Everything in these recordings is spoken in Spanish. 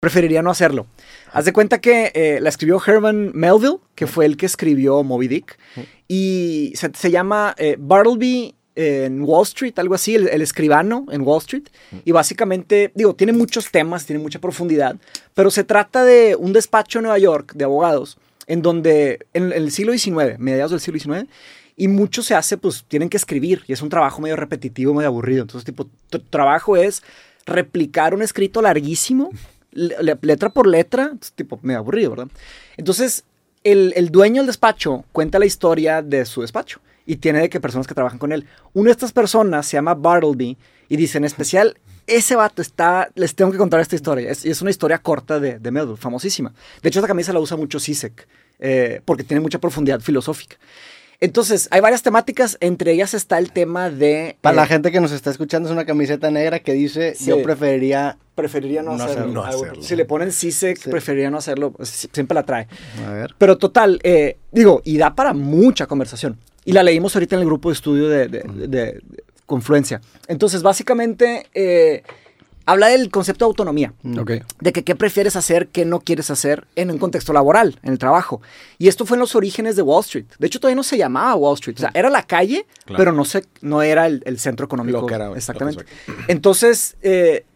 preferiría no hacerlo. Haz de cuenta que eh, la escribió Herman Melville, que fue el que escribió Moby Dick, y se, llama eh, Bartleby en Wall Street, algo así, el, escribano en Wall Street. Y básicamente, digo, tiene muchos temas, tiene mucha profundidad, pero se trata de un despacho en Nueva York de abogados, en donde en, el siglo XIX, mediados del siglo XIX, y mucho se hace, pues tienen que escribir, y es un trabajo medio repetitivo, medio aburrido. Entonces, tipo, tu trabajo es replicar un escrito larguísimo, letra por letra, tipo, medio aburrido, ¿verdad? Entonces, el, el dueño del despacho cuenta la historia de su despacho y tiene de que personas que trabajan con él. Una de estas personas se llama Bartleby y dice en especial, ese vato está, les tengo que contar esta historia. Es, es una historia corta de, de famosísima. De hecho, esta camisa la usa mucho Sisek, eh, porque tiene mucha profundidad filosófica. Entonces, hay varias temáticas, entre ellas está el tema de... Para la eh, gente que nos está escuchando, es una camiseta negra que dice, yo preferiría... Preferiría no, hacerlo. Si le ponen CISEC, preferiría no hacerlo, siempre la trae. A ver. Pero total, eh, digo, y da para mucha conversación. Y la leímos ahorita en el grupo de estudio de, Confluencia. Entonces, básicamente, eh, habla del concepto de autonomía. Mm. De que qué prefieres hacer, qué no quieres hacer en un contexto laboral, en el trabajo. Y esto fue en los orígenes de Wall Street. De hecho, todavía no se llamaba Wall Street. O sea, era la calle, pero no, se, no era el, centro económico. Lo que era, Exactamente. Entonces, eh,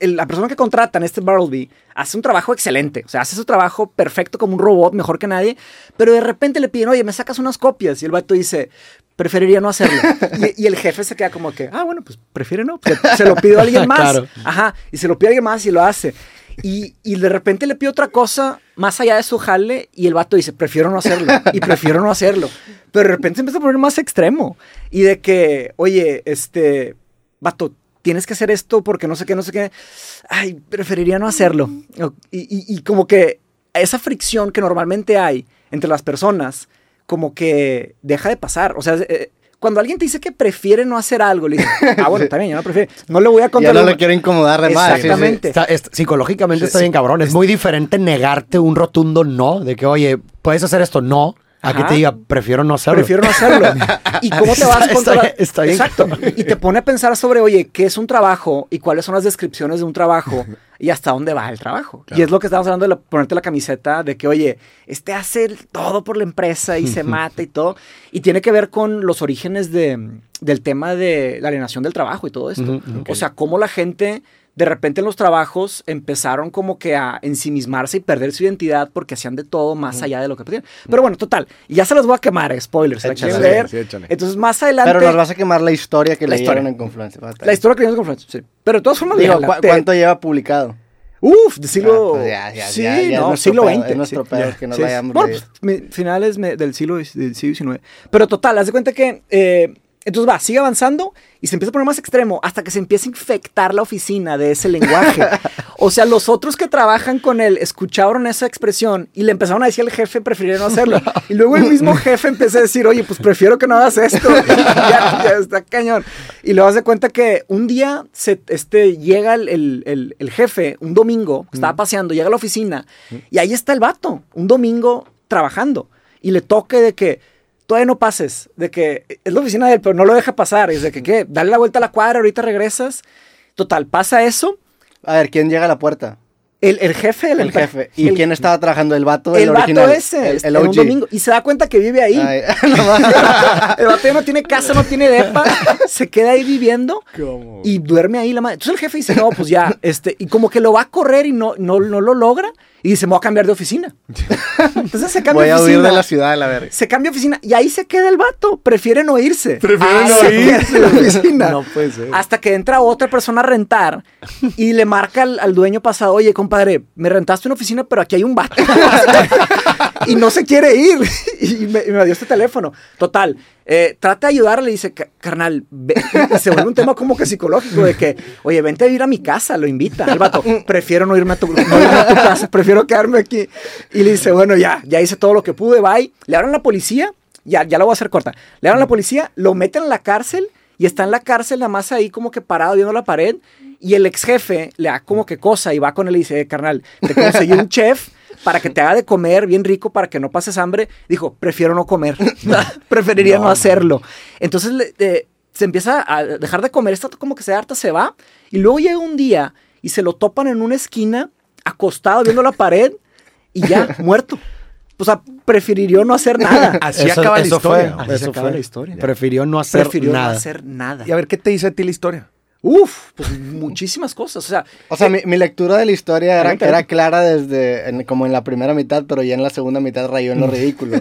la persona que contratan, este Bartleby, hace un trabajo excelente. O sea, hace su trabajo perfecto como un robot, mejor que nadie. Pero de repente le piden, oye, me sacas unas copias. Y el vato dice, preferiría no hacerlo. y, el jefe se queda como que, ah, bueno, pues prefiere no. Se, lo pido a alguien más. Ajá. Y se lo pide a alguien más y lo hace. Y, y, de repente le pide otra cosa más allá de su jale y el vato dice, prefiero no hacerlo. Y prefiero no hacerlo. Pero de repente se empieza a poner más extremo. Y de que, oye, este, vato, tienes que hacer esto porque no sé qué, no sé qué. Ay, preferiría no hacerlo. Y, como que esa fricción que normalmente hay entre las personas, como que deja de pasar. O sea, eh, cuando alguien te dice que prefiere no hacer algo, le dices, ah, bueno, también, yo no prefiero. No le voy a contar. Ya no le quiero incomodar de más. Exactamente. psicológicamente está bien cabrón. Es muy diferente negarte un rotundo no, de que, oye, puedes hacer esto, no, a que te diga, prefiero no hacerlo. Prefiero no hacerlo. ¿Y cómo te vas a contar? Exacto. Y te pone a pensar sobre, oye, ¿qué es un trabajo? ¿Y cuáles son las descripciones de un trabajo? ¿Y hasta dónde va el trabajo? Y es lo que estamos hablando de ponerte la camiseta, de que, oye, este hace todo por la empresa y se mata y todo. Y tiene que ver con los orígenes de, del tema de la alienación del trabajo y todo esto. O sea, cómo la gente de repente en los trabajos empezaron como que a ensimismarse y perder su identidad porque hacían de todo más allá de lo que podían. Pero bueno, total. Y ya se los voy a quemar, spoilers. Entonces, más adelante. Pero nos vas a quemar la historia que leyeron en Confluencia. La historia que leyeron en Confluencia, sí. Pero de todas formas, Digo, ¿cuánto lleva publicado? Uf, de siglo. Ah, pues ya, ya, sí, ya, no, siglo XX. Es nuestro pedo que nos vayamos. Bueno, pues, finales del siglo, del siglo XIX. Pero total, haz de cuenta que. Eh, entonces va, sigue avanzando y se empieza a poner más extremo hasta que se empieza a infectar la oficina de ese lenguaje. o sea, los otros que trabajan con él escucharon esa expresión y le empezaron a decir al jefe, prefirieron no hacerlo. Y luego el mismo jefe empezó a decir, oye, pues prefiero que no hagas esto. ya, ya, está cañón. Y luego de cuenta que un día se, este, llega el, el, jefe, un domingo, estaba paseando, llega a la oficina y ahí está el vato, un domingo trabajando. Y le toque de que todavía no pases, de que es la oficina de él, pero no lo deja pasar, es de que, ¿qué? Dale la vuelta a la cuadra, ahorita regresas. Total, pasa eso. A ver, ¿quién llega a la puerta? El, el jefe El jefe. ¿Y quién estaba trabajando? ¿El vato? El, el vato ese. El, un domingo. Y se da cuenta que vive ahí. el vato no tiene casa, no tiene depa. se queda ahí viviendo. ¿Cómo? Y duerme ahí la madre. Entonces el jefe dice, no, pues ya. este Y como que lo va a correr y no, no, no lo logra. Y dice, me voy a cambiar de oficina. Entonces se cambia de oficina. Voy a huir de la ciudad, la verga. Se cambia de oficina y ahí se queda el vato. Prefiere no irse. Prefiere ah, no irse. la oficina. No puede ser. Hasta que entra otra persona a rentar y le marca al, dueño pasado, oye, compadre, me rentaste una oficina, pero aquí hay un vato. y no se quiere ir. y me, me dio este teléfono. Total, eh, trata de ayudarle y dice, carnal, se vuelve un tema como que psicológico de que, oye, vente a ir a mi casa, lo invita. El vato, prefiero no irme a tu, casa, prefiero quedarme aquí. Y le dice, bueno, ya, ya hice todo lo que pude, bye. Le abren la policía, ya, ya lo voy a hacer corta. Le abren la policía, lo meten en la cárcel y está en la cárcel nada más ahí como que parado viendo la pared. Y el ex jefe le da como que cosa y va con él y dice, carnal, te conseguí un chef para que te haga de comer bien rico, para que no pases hambre, dijo, prefiero no comer, preferiría no, hacerlo. Entonces se empieza a dejar de comer, está como que se harta, se va, y luego llega un día y se lo topan en una esquina, acostado, viendo la pared y ya, muerto. O sea, prefirió no hacer nada. Así acaba la historia. Así acaba la historia. Prefirió no hacer prefirió nada. no hacer nada. Y a ver, ¿qué te dice a ti la historia? Uf, pues muchísimas cosas. O sea, o sea mi, mi, lectura de la historia era, era clara desde en, como en la primera mitad, pero ya en la segunda mitad rayó en lo ridículo.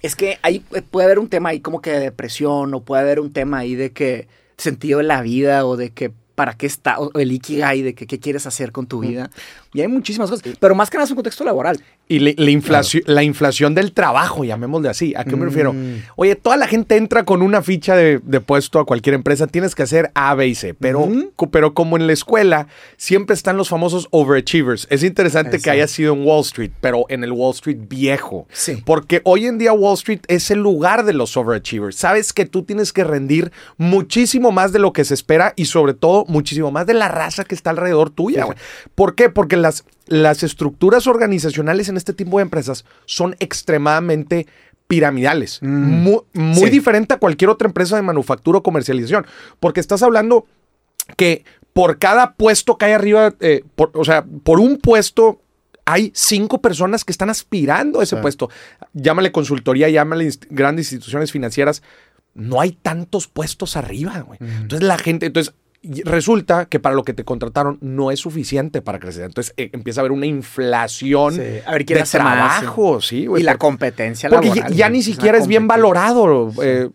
es que ahí puede haber un tema ahí como que de depresión, o puede haber un tema ahí de que sentido de la vida, o de que para qué está, o el ikigai, de que qué quieres hacer con tu vida. Y hay muchísimas cosas, pero más que nada es un contexto laboral. Y la, la inflación, la inflación del trabajo, llamémosle así. ¿A qué me refiero? Mm. Oye, toda la gente entra con una ficha de, de, puesto a cualquier empresa, tienes que hacer A, B y C. Pero, pero como en la escuela, siempre están los famosos overachievers. Es interesante que haya sido en Wall Street, pero en el Wall Street viejo. Sí. Porque hoy en día Wall Street es el lugar de los overachievers. Sabes que tú tienes que rendir muchísimo más de lo que se espera y sobre todo muchísimo más de la raza que está alrededor tuya. ¿Por qué? Porque las, las estructuras organizacionales en este tipo de empresas son extremadamente piramidales. Muy, muy Sí. diferente a cualquier otra empresa de manufactura o comercialización. Porque estás hablando que por cada puesto que hay arriba, eh, por- o sea, por un puesto hay cinco personas que están aspirando a ese puesto. Llámale consultoría, llámale inst- grandes instituciones financieras. No hay tantos puestos arriba, güey. Entonces la gente, entonces resulta que para lo que te contrataron no es suficiente para crecer. Entonces eh, empieza a haber una inflación Sí. A ver quién de más, trabajo, sí, güey. y la competencia porque ya, laboral. ya ni siquiera es bien valorado. eh,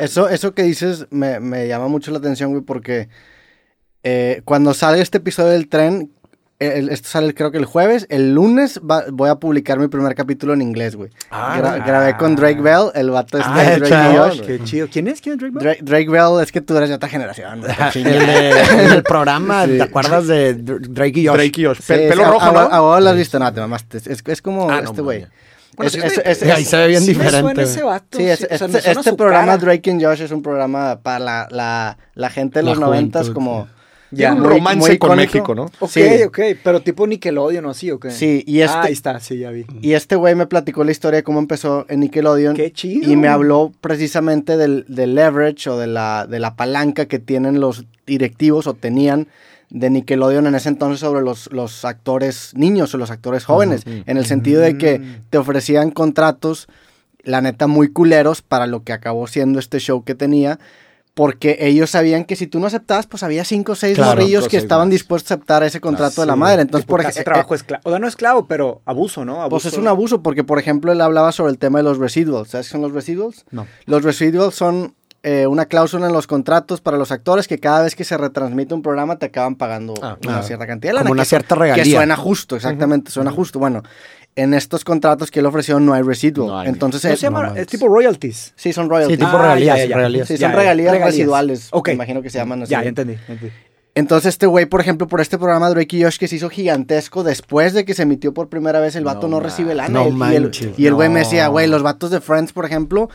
Eso, eso que dices me, me llama mucho la atención, güey, porque eh, cuando salga este episodio del tren, el- esto sale creo que el jueves, el lunes va- voy a publicar mi primer capítulo en inglés, güey. Ah, Gra- grabé con Drake Bell, el vato este Ah, de Drake chao. y Josh. Qué chido. ¿Quién es? ¿Quién es Drake Bell? Drake, Drake Bell, es que tú eres de otra generación. güey, el, el programa, Sí. ¿te acuerdas de Dr- Drake y Josh? Drake y Josh. Sí, Pe- sí, pelo a- rojo, a- ¿no? A vos lo has visto, no, te mamaste. Es, es como Ah, no, este güey. mames. Bueno, Es- sí, es- sí, es- Sí, ahí se ve bien Sí me diferente. suena ese vato. Sí, es- sí, o sea, este, me suena este su programa cara. Drake and Josh es un programa para la, la, la gente de La los noventas como... Ya, un muy- romance muy con. México, ¿no? Ok, Sí. ok, pero tipo Nickelodeon o así, ¿o qué? Sí, y este- Ah, ahí está, sí, ya vi. Y este güey me platicó la historia de cómo empezó en Nickelodeon. Qué chido. Y me habló precisamente del, del leverage o de la, de la palanca que tienen los directivos o tenían de Nickelodeon en ese entonces sobre los, los actores niños o los actores jóvenes. En el sentido de que Mm. te ofrecían contratos, la neta, muy culeros para lo que acabó siendo este show que tenía. Porque ellos sabían que si tú no aceptabas, pues había cinco o seis Claro, morrillos que estaban más. dispuestos a aceptar ese contrato de la Sí, madre. Entonces, por ejemplo, trabajo esclavo. O sea, no esclavo, pero abuso, ¿no? Abuso. pues es un abuso, porque por ejemplo él hablaba sobre el tema de los residuals. ¿Sabes qué son los residuals? No. Los residuals son eh, una cláusula en los contratos para los actores que cada vez que se retransmite un programa te acaban pagando Ah, una claro. cierta cantidad. de lana, Como una que- cierta regalía. Que suena justo, exactamente, suena justo. Bueno, en estos contratos que él ofreció no hay residual. No hay. Entonces, ¿Cómo eh, se llama? no es tipo royalties. sí, son royalties. Sí, tipo Ah, regalías, ya, ya, ya. regalías. Sí, son ya, regalías, regalías. residuales. Ok. Me imagino que se llaman así. Ya, ya entendí, entendí. Entonces este güey, por ejemplo, por este programa Drake y Josh que se hizo gigantesco después de que se emitió por primera vez, el vato no, No recibe lana. No Y el- y el- manches, y el güey me decía, no. güey, los vatos de Friends, por ejemplo,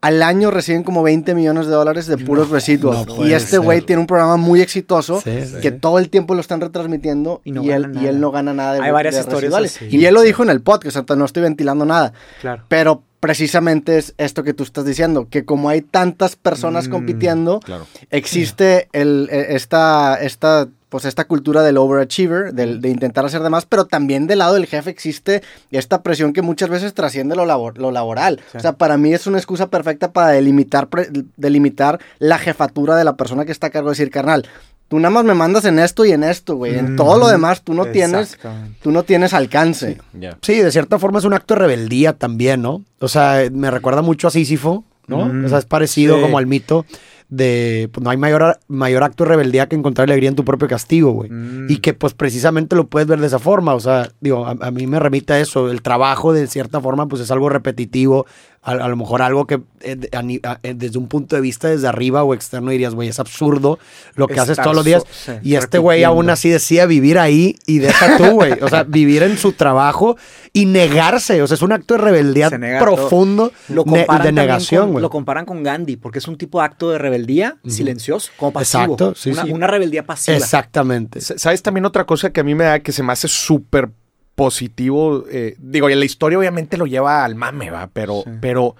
al año reciben como 20 millones de dólares de puros residuos. no y este güey tiene un programa muy exitoso Sí, sí. que todo el tiempo lo están retransmitiendo y, él, gana y él nada. no gana nada de, Hay varias de historias. Y él lo dijo en el podcast, o sea, no estoy ventilando nada. Claro. Pero precisamente es esto que tú estás diciendo, que como hay tantas personas Mm, compitiendo, Claro. existe el, eh, esta, esta, pues esta cultura del overachiever, del, de intentar hacer de más, pero también del lado del jefe existe esta presión que muchas veces trasciende lo, labor- lo laboral. Sí. O sea, para mí es una excusa perfecta para delimitar, pre- delimitar la jefatura de la persona que está a cargo de decir, carnal, tú nada más me mandas en esto y en esto, güey. En todo lo demás tú no tienes, tú no tienes alcance. Sí, de cierta forma es un acto de rebeldía también, ¿no? O sea, me recuerda mucho a Sísifo, ¿no? Mm, o sea, es parecido sí. como al mito de, pues no hay mayor, mayor acto de rebeldía que encontrar alegría en tu propio castigo, güey. Mm. Y que pues precisamente lo puedes ver de esa forma, o sea, digo, a, a mí me remite a eso, el trabajo de cierta forma pues es algo repetitivo, a, a lo mejor algo que eh, a eh, desde un punto de vista desde arriba o externo dirías, güey, es absurdo lo que haces todos los días. so- sí, y este güey aún así decía vivir ahí y deja tú, güey, o sea, vivir en su trabajo y negarse, o sea, es un acto de rebeldía profundo Lo ne- de negación, güey. Lo comparan con Gandhi, porque es un tipo de acto de rebeldía silencioso, como pasivo. Exacto, sí, una, sí. una rebeldía pasiva. Exactamente. S- ¿Sabes también otra cosa que a mí me da que se me hace súper positivo? Eh, digo, y la historia obviamente lo lleva al mame, va, pero, pero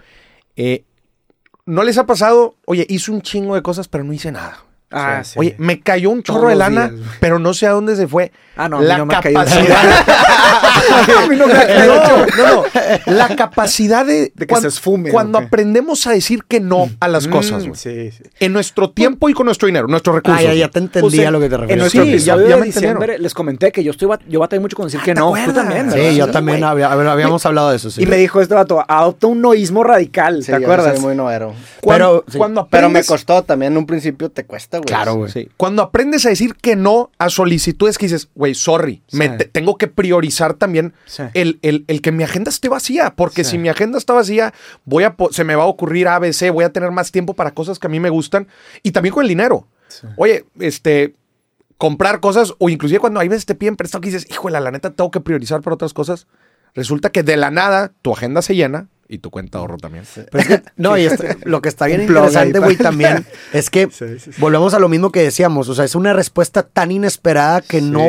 eh, ¿no les ha pasado? Oye, hice un chingo de cosas, pero no hice nada. Ah, sí. Oye, me cayó un chorro de lana, pero no sé a dónde se fue. Ah, no, la no capacidad. a mí no me no, no, La capacidad de, de que se esfume. Cuando aprendemos a decir que no a las mm, cosas, sí, sí. En nuestro tiempo y con nuestro dinero, nuestros recursos. Ah, ya, ya te entendía lo que te refieres. En nuestro episodio ya, de diciembre les comenté que yo estoy yo batallé mucho con decir que no. Tú también, Sí, yo también habíamos hablado de eso. Y me dijo este vato, adopta un noísmo radical, ¿te acuerdas? Soy muy noero. Pero, cuando pero me costó también en un principio te cuesta, güey. Claro, güey. Cuando aprendes a decir que no a solicitudes que dices, güey, sorry, me tengo que priorizar también el, el, que mi agenda esté vacía, porque si mi agenda está vacía, voy a, se me va a ocurrir ABC, voy a tener más tiempo para cosas que a mí me gustan y también con el dinero. Oye, este, comprar cosas o inclusive cuando hay veces te piden prestado que dices, híjole, la neta tengo que priorizar para otras cosas. Resulta que de la nada tu agenda se llena y tu cuenta de ahorro también. no, y lo que está bien interesante, güey, también es que volvemos a lo mismo que decíamos. O sea, es una respuesta tan inesperada que no,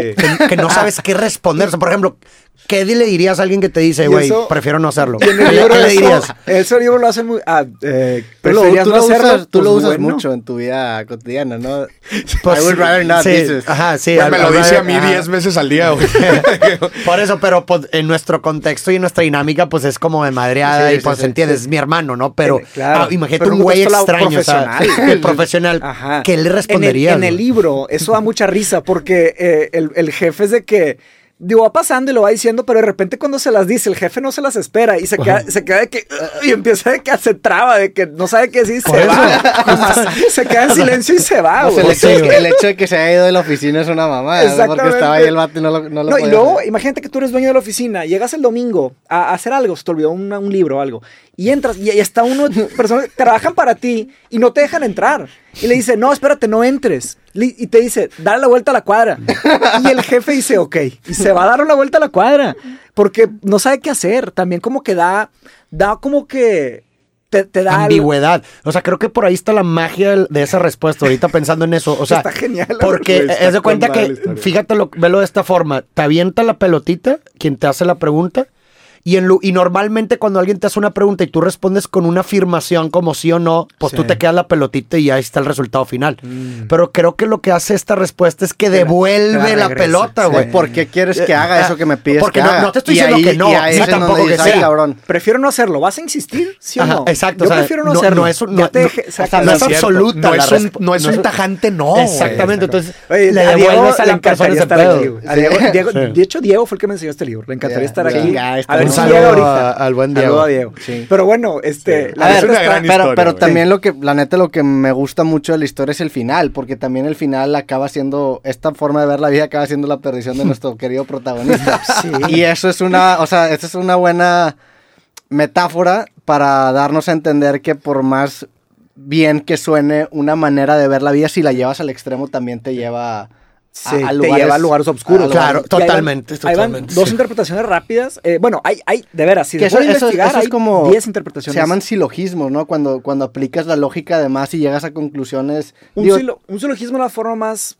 que, no sabes qué responder. O sea, por ejemplo, ¿Qué le dirías a alguien que te dice, güey, prefiero no hacerlo? ¿Qué, le dirías? Ese libro lo hace muy... Ah, eh, tú lo, usas, tú lo pues usas mucho en tu vida cotidiana, ¿no? Pues, I would rather not, sí, Ajá, sí. me lo dice a mí 10 veces al día, güey. Por eso, pero pues, en nuestro contexto y en nuestra dinámica, pues es como de madreada y pues entiendes, es mi hermano, ¿no? Pero ah, imagínate un güey extraño, profesional. O sea, el profesional. Ajá. ¿Qué le responderías? En el, en el, libro, eso da mucha risa porque eh, el, el jefe es de que digo, va pasando y lo va diciendo, pero de repente cuando se las dice, el jefe no se las espera y se queda, se queda de que, y empieza de que se traba, de que no sabe qué decir, se va. se queda en silencio y se va. el, hecho de que, se haya ido de la oficina es una mamá, porque estaba ahí el vato y no lo, no lo No, y luego, imagínate que tú eres dueño de la oficina, llegas el domingo a, hacer algo, se te olvidó un, un libro o algo, y entras y, está uno, personas que trabajan para ti y no te dejan entrar. Y le dice, no, espérate, no entres. Y te dice, dale la vuelta a la cuadra. Y el jefe dice, ok. Y se va a dar una vuelta a la cuadra. Porque no sabe qué hacer. También como que da, da como que te, da ambigüedad. O sea, creo que por ahí está la magia de esa respuesta. Ahorita pensando en eso. O sea, está genial. Porque es de cuenta que, fíjate, lo, velo de esta forma. Te avienta la pelotita, quien te hace la pregunta, y, y normalmente cuando alguien te hace una pregunta y tú respondes con una afirmación como sí o no, pues tú te quedas la pelotita y ahí está el resultado final. Mm. Pero creo que lo que hace esta respuesta es que devuelve la, pelota, güey. ¿Por qué quieres que haga eso que me pides Porque que no, te estoy diciendo que no, y tampoco que sí. cabrón. Prefiero no hacerlo. ¿Vas a insistir? ¿Sí o no? exacto. Yo prefiero no, hacerlo. No es, no, es absoluta. No es, un, no es un tajante no. Exactamente. Entonces, le devuelves a la persona ese pedo. De hecho, Diego fue el que me enseñó este libro. Le encantaría estar aquí. A ver llega ahorita al buen Diego. Pero bueno, este. pero, también lo que, la neta, lo que me gusta mucho de la historia es el final, porque también el final acaba siendo, esta forma de ver la vida acaba siendo la perdición de nuestro querido protagonista. Y eso es una, o sea, esa es una buena metáfora para darnos a entender que por más bien que suene una manera de ver la vida, si la llevas al extremo también te lleva Sí, a, lugares, te lleva a lugares oscuros. claro, totalmente. Hay dos interpretaciones rápidas. Eh, bueno, hay, hay, de veras, si eso, investigar, es como 10 interpretaciones. Se llaman silogismos, ¿no? Cuando, cuando aplicas la lógica además y llegas a conclusiones. Un, silogismo es la forma más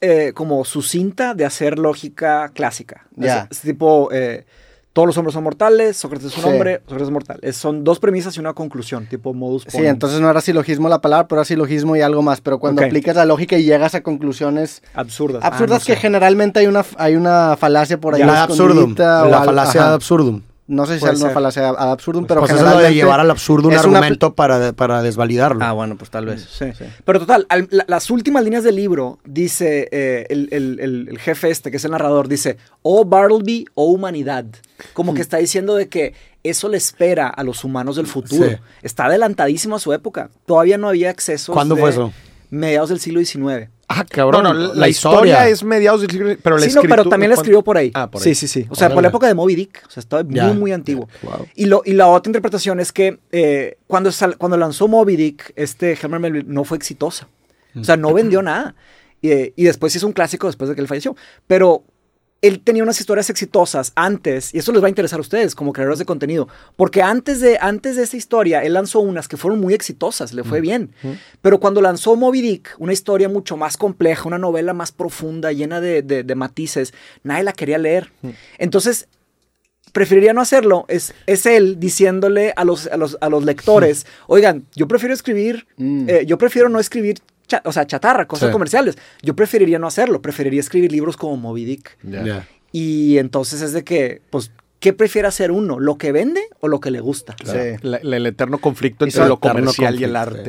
eh, como sucinta de hacer lógica clásica. Ya. Es, tipo. Eh, todos los hombres son mortales, Sócrates es un hombre, Sócrates es mortal. son dos premisas y una conclusión, tipo modus ponens. Sí, entonces no era silogismo la palabra, pero era silogismo y algo más. Pero cuando aplicas la lógica y llegas a conclusiones absurdas. Absurdas ah, que generalmente hay una, hay una falacia por ahí. La absurdum. La falacia absurdum. No sé si es una falacia ad absurdum, pero pues eso de llevar al absurdo un argumento para, para desvalidarlo. Ah, bueno, pues tal vez. Sí. Pero total, las últimas líneas del libro, dice eh, el, el, el, jefe este, que es el narrador, dice, oh Bartleby, oh humanidad. Como que está diciendo de que eso le espera a los humanos del futuro. Está adelantadísimo a su época. Todavía no había acceso. ¿Cuándo fue eso? Mediados del siglo XIX. Ah, cabrón. la, historia. es mediados del siglo pero Sí, no, pero también la escribió por ahí. Ah, por ahí. Sí, sí, sí. O sea, por la época de Moby Dick. O sea, estaba muy, muy antiguo. Y, lo, y la otra interpretación es que eh, cuando, cuando lanzó Moby Dick, este Herman Melville no fue exitosa. O sea, no vendió nada. Y, y después hizo un clásico después de que él falleció. Pero él tenía unas historias exitosas antes, y eso les va a interesar a ustedes como creadores de contenido, porque antes de, antes de esa historia, él lanzó unas que fueron muy exitosas, le fue bien. Pero cuando lanzó Moby Dick, una historia mucho más compleja, una novela más profunda, llena de, matices, nadie la quería leer. Entonces, preferiría no hacerlo. Es, es él diciéndole a los, a los, lectores, oigan, yo prefiero escribir, mm. eh, yo prefiero no escribir o sea, chatarra, cosas comerciales. Yo preferiría no hacerlo, preferiría escribir libros como Moby Dick. Y entonces es de que, pues, ¿qué prefiere hacer uno? ¿Lo que vende o lo que le gusta? Sí. el eterno conflicto entre lo comercial y el arte.